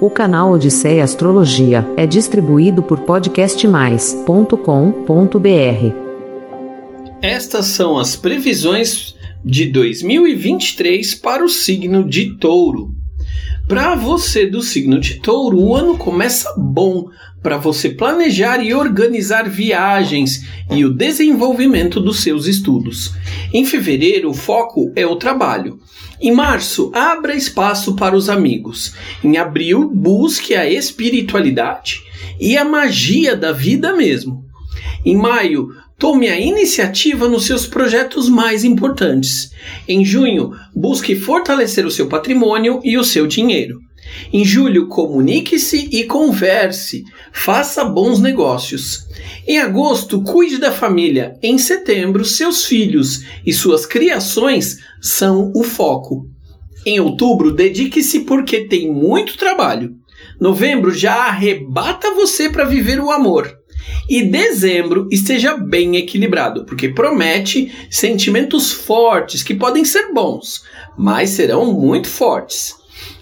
O canal Odisseia Astrologia é distribuído por podcastmais.com.br. Estas são as previsões de 2023 para o signo de Touro. Para você do signo de Touro, o ano começa bom para você planejar e organizar viagens e o desenvolvimento dos seus estudos. Em fevereiro, o foco é o trabalho. Em março, abra espaço para os amigos. Em abril, busque a espiritualidade e a magia da vida mesmo. Em maio, Tome a iniciativa nos seus projetos mais importantes. Em junho, busque fortalecer o seu patrimônio e o seu dinheiro. Em julho, comunique-se e converse. Faça bons negócios. Em agosto, cuide da família. Em setembro, seus filhos e suas criações são o foco. Em outubro, dedique-se porque tem muito trabalho. Novembro já arrebata você para viver o amor e dezembro esteja bem equilibrado, porque promete sentimentos fortes que podem ser bons, mas serão muito fortes.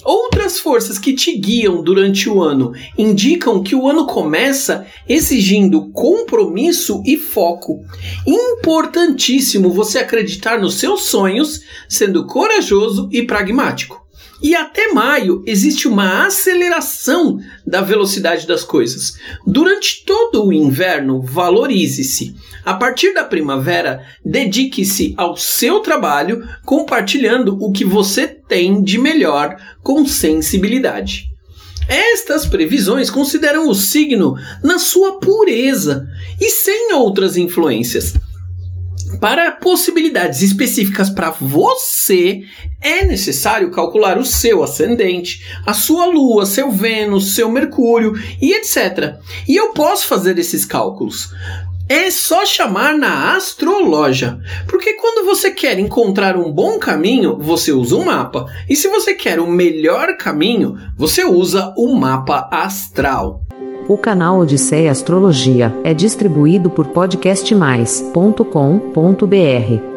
Outras forças que te guiam durante o ano indicam que o ano começa exigindo compromisso e foco. Importantíssimo você acreditar nos seus sonhos, sendo corajoso e pragmático. E até maio existe uma aceleração da velocidade das coisas. Durante todo o inverno, valorize-se. A partir da primavera, dedique-se ao seu trabalho, compartilhando o que você tem de melhor com sensibilidade. Estas previsões consideram o signo na sua pureza e sem outras influências. Para possibilidades específicas para você, é necessário calcular o seu ascendente, a sua lua, seu Vênus, seu Mercúrio e etc. E eu posso fazer esses cálculos. É só chamar na astrologia, porque quando você quer encontrar um bom caminho, você usa um mapa, e se você quer o melhor caminho, você usa o mapa astral. O canal Odisseia Astrologia é distribuído por podcastmais.com.br.